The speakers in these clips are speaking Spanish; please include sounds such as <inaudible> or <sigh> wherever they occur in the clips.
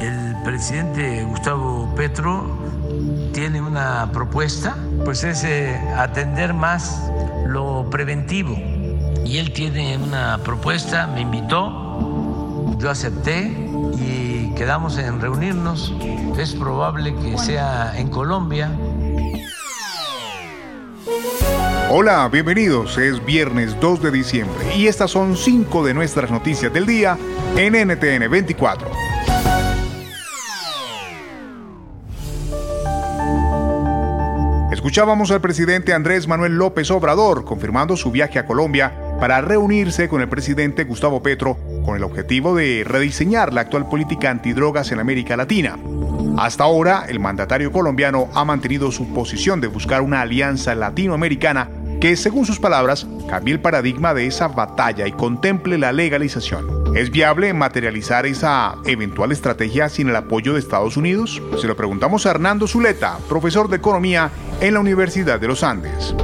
El presidente Gustavo Petro tiene una propuesta, pues es eh, atender más lo preventivo. Y él tiene una propuesta, me invitó, yo acepté y quedamos en reunirnos. Es probable que sea en Colombia. Hola, bienvenidos. Es viernes 2 de diciembre y estas son cinco de nuestras noticias del día en NTN 24. Escuchábamos al presidente Andrés Manuel López Obrador confirmando su viaje a Colombia para reunirse con el presidente Gustavo Petro con el objetivo de rediseñar la actual política antidrogas en América Latina. Hasta ahora, el mandatario colombiano ha mantenido su posición de buscar una alianza latinoamericana que, según sus palabras, cambie el paradigma de esa batalla y contemple la legalización. ¿Es viable materializar esa eventual estrategia sin el apoyo de Estados Unidos? Se lo preguntamos a Hernando Zuleta, profesor de Economía en la Universidad de los Andes.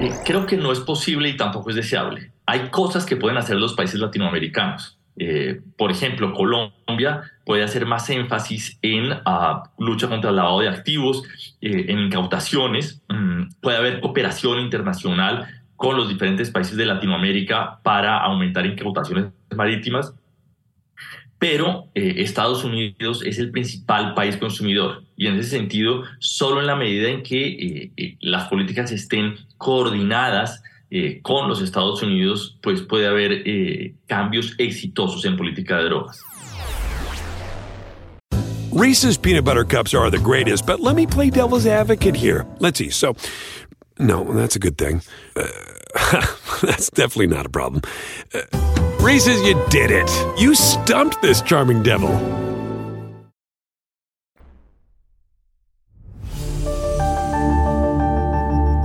Eh, creo que no es posible y tampoco es deseable. Hay cosas que pueden hacer los países latinoamericanos. Eh, por ejemplo, Colombia puede hacer más énfasis en uh, lucha contra el lavado de activos, eh, en incautaciones. Mm, puede haber cooperación internacional con los diferentes países de Latinoamérica para aumentar incautaciones marítimas pero eh, Estados Unidos es el principal país consumidor y en ese sentido, solo en la medida en que eh, eh, las políticas estén coordinadas con los Estados Unidos, pues puede haber cambios exitosos en política de drogas. Reese's peanut butter cups are the greatest, but let me play devil's advocate here. Let's see. So, no, that's a good thing. Uh, <laughs> that's definitely not a problem. Uh, you did it. You stumped this charming devil.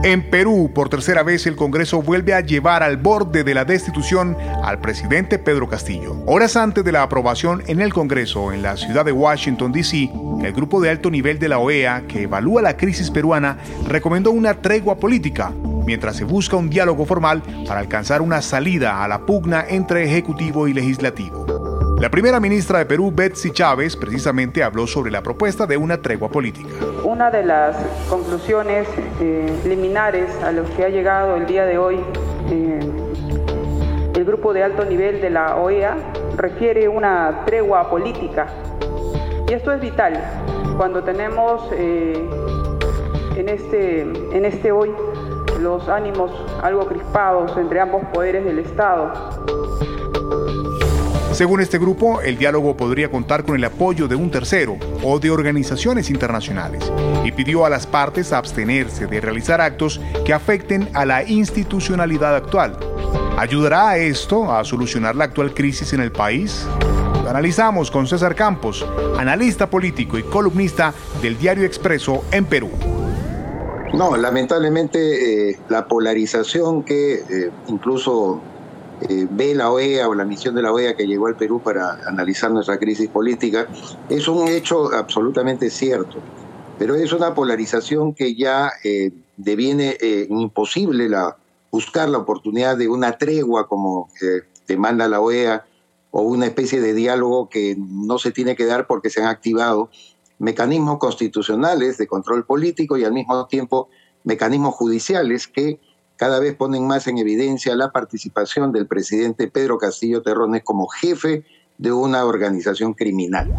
En Perú, por tercera vez, el Congreso vuelve a llevar al borde de la destitución al presidente Pedro Castillo. Horas antes de la aprobación en el Congreso, en la ciudad de Washington, D.C., el grupo de alto nivel de la OEA, que evalúa la crisis peruana, recomendó una tregua política mientras se busca un diálogo formal para alcanzar una salida a la pugna entre Ejecutivo y Legislativo. La primera ministra de Perú, Betsy Chávez, precisamente habló sobre la propuesta de una tregua política. Una de las conclusiones eh, liminares a los que ha llegado el día de hoy eh, el grupo de alto nivel de la OEA refiere una tregua política. Y esto es vital cuando tenemos eh, este, en este hoy los ánimos algo crispados entre ambos poderes del Estado. Según este grupo, el diálogo podría contar con el apoyo de un tercero o de organizaciones internacionales y pidió a las partes abstenerse de realizar actos que afecten a la institucionalidad actual. ¿Ayudará esto a solucionar la actual crisis en el país? Analizamos con César Campos, analista político y columnista del Diario Expreso en Perú. No, lamentablemente eh, la polarización que eh, incluso eh, ve la OEA o la misión de la OEA que llegó al Perú para analizar nuestra crisis política es un hecho absolutamente cierto, pero es una polarización que ya deviene imposible la, buscar la oportunidad de una tregua como demanda la OEA o una especie de diálogo que no se tiene que dar porque se han activado mecanismos constitucionales de control político y al mismo tiempo mecanismos judiciales que cada vez ponen más en evidencia la participación del presidente Pedro Castillo Terrones como jefe de una organización criminal.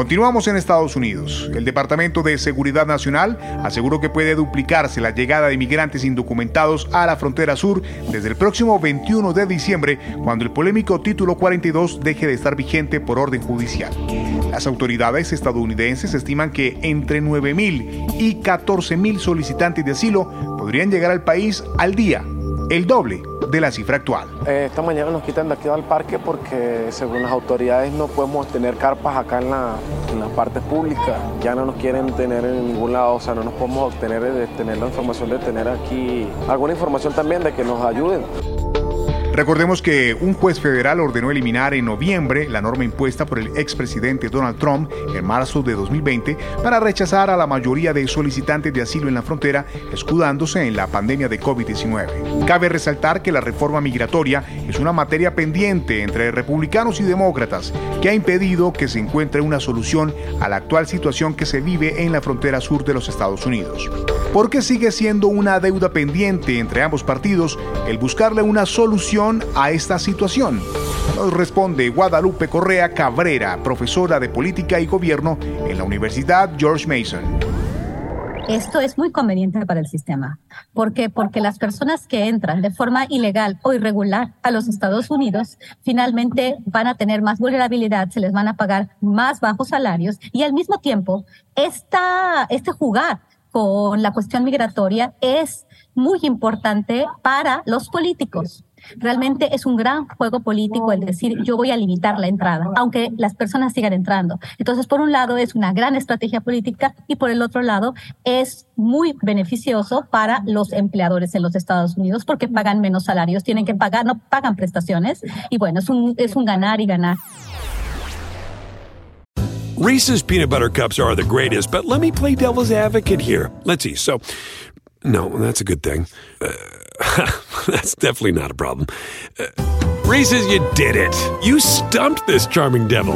Continuamos en Estados Unidos. El Departamento de Seguridad Nacional aseguró que puede duplicarse la llegada de inmigrantes indocumentados a la frontera sur desde el próximo 21 de diciembre, cuando el polémico Título 42 deje de estar vigente por orden judicial. Las autoridades estadounidenses estiman que entre 9.000 y 14.000 solicitantes de asilo podrían llegar al país al día, el doble de la cifra actual. Eh, esta mañana nos quitan de aquí al parque porque según las autoridades no podemos tener carpas acá en la, en parte pública. Ya no nos quieren tener en ningún lado, o sea, no nos podemos obtener de tener la información de tener aquí alguna información también de que nos ayuden. Recordemos que un juez federal ordenó eliminar en noviembre la norma impuesta por el expresidente Donald Trump en marzo de 2020 para rechazar a la mayoría de solicitantes de asilo en la frontera, escudándose en la pandemia de COVID-19. Cabe resaltar que la reforma migratoria es una materia pendiente entre republicanos y demócratas que ha impedido que se encuentre una solución a la actual situación que se vive en la frontera sur de los Estados Unidos. Porque sigue siendo una deuda pendiente entre ambos partidos el buscarle una solución a esta situación. Nos responde Guadalupe Correa Cabrera, profesora de Política y Gobierno en la Universidad George Mason. Esto es muy conveniente para el sistema. ¿Por qué? Porque las personas que entran de forma ilegal o irregular a los Estados Unidos finalmente van a tener más vulnerabilidad, se les van a pagar más bajos salarios y al mismo tiempo esta, este jugar con la cuestión migratoria es muy importante para los políticos. Realmente es un gran juego político el decir yo voy a limitar la entrada, aunque las personas sigan entrando. Entonces, por un lado es una gran estrategia política y por el otro lado es muy beneficioso para los empleadores en los Estados Unidos porque pagan menos salarios, tienen que pagar, no pagan prestaciones y bueno, es un, es un ganar y ganar. Reese's peanut butter cups are the greatest, but let me play devil's advocate here. Let's see. So, no, that's a good thing. Uh, <laughs> that's definitely not a problem. Uh, Reese's, you did it. You stumped this charming devil.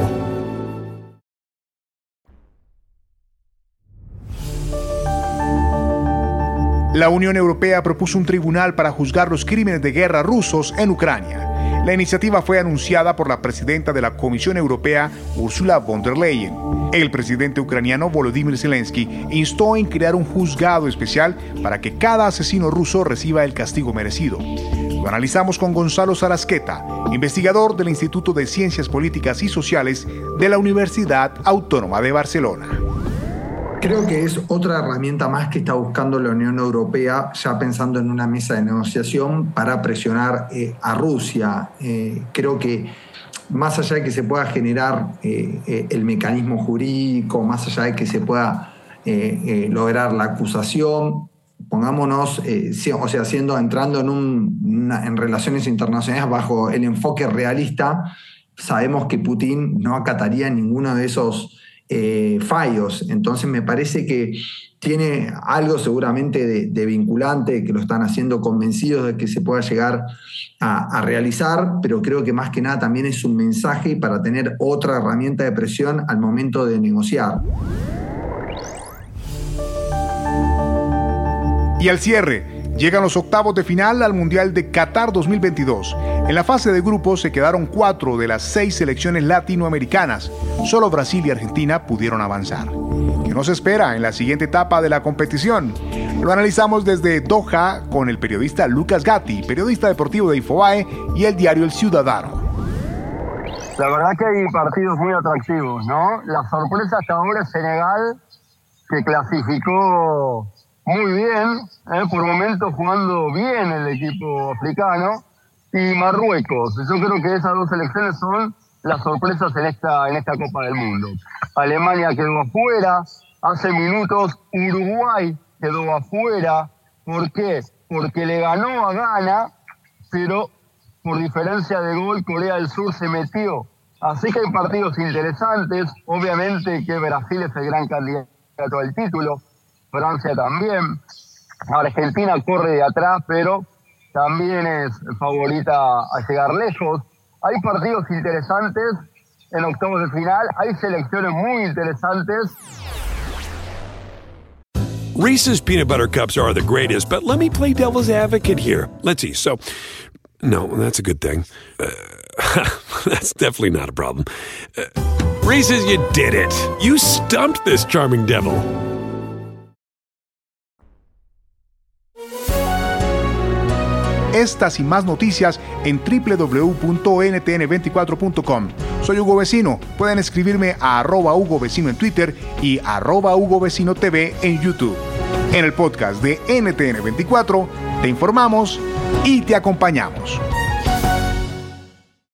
La Unión Europea propuso un tribunal para juzgar los crímenes de guerra rusos en Ucrania. La iniciativa fue anunciada por la presidenta de la Comisión Europea, Ursula von der Leyen. El presidente ucraniano Volodymyr Zelensky instó en crear un juzgado especial para que cada asesino ruso reciba el castigo merecido. Lo analizamos con Gonzalo Sarasqueta, investigador del Instituto de Ciencias Políticas y Sociales de la Universidad Autónoma de Barcelona. Creo que es otra herramienta más que está buscando la Unión Europea, ya pensando en una mesa de negociación para presionar eh, a Rusia. Eh, creo que más allá de que se pueda generar eh, el mecanismo jurídico, más allá de que se pueda lograr la acusación, pongámonos, o sea, siendo, entrando en, en relaciones internacionales bajo el enfoque realista, sabemos que Putin no acataría ninguno de esos eh, fallos. Entonces me parece que tiene algo seguramente de, vinculante, que lo están haciendo convencidos de que se pueda llegar a, realizar, pero creo que más que nada también es un mensaje para tener otra herramienta de presión al momento de negociar. Y al cierre, llegan los octavos de final al Mundial de Qatar 2022. En la fase de grupos se quedaron cuatro de las seis selecciones latinoamericanas. Solo Brasil y Argentina pudieron avanzar. ¿Qué nos espera en la siguiente etapa de la competición? Lo analizamos desde Doha con el periodista Lucas Gatti, periodista deportivo de Infobae y el diario El Ciudadano. La verdad que hay partidos muy atractivos, ¿no? La sorpresa hasta ahora es Senegal, que clasificó muy bien, ¿eh? por momentos jugando bien el equipo africano y Marruecos. Yo creo que esas dos selecciones son las sorpresas en esta, en esta Copa del Mundo. Alemania quedó afuera, hace minutos Uruguay quedó afuera. ¿Por qué? Porque le ganó a Ghana, pero por diferencia de gol Corea del Sur se metió. Así que hay partidos interesantes. Obviamente que Brasil es el gran candidato al título, Francia también. Argentina corre de atrás, pero también es favorita a llegar lejos. Hay partidos interesantes en octavos de final, hay selecciones muy interesantes. Reese's peanut butter cups are the greatest, but let me play devil's advocate here. Let's see. So, no, that's a good thing. Uh, <laughs> that's definitely not a problem. Uh, Reese's, you did it. You stumped this charming devil. Estas y más noticias en www.ntn24.com. Soy Hugo Vecino. Pueden escribirme a arroba Hugo Vecino en Twitter y arroba Hugo Vecino TV en YouTube. En el podcast de NTN24 te informamos y te acompañamos.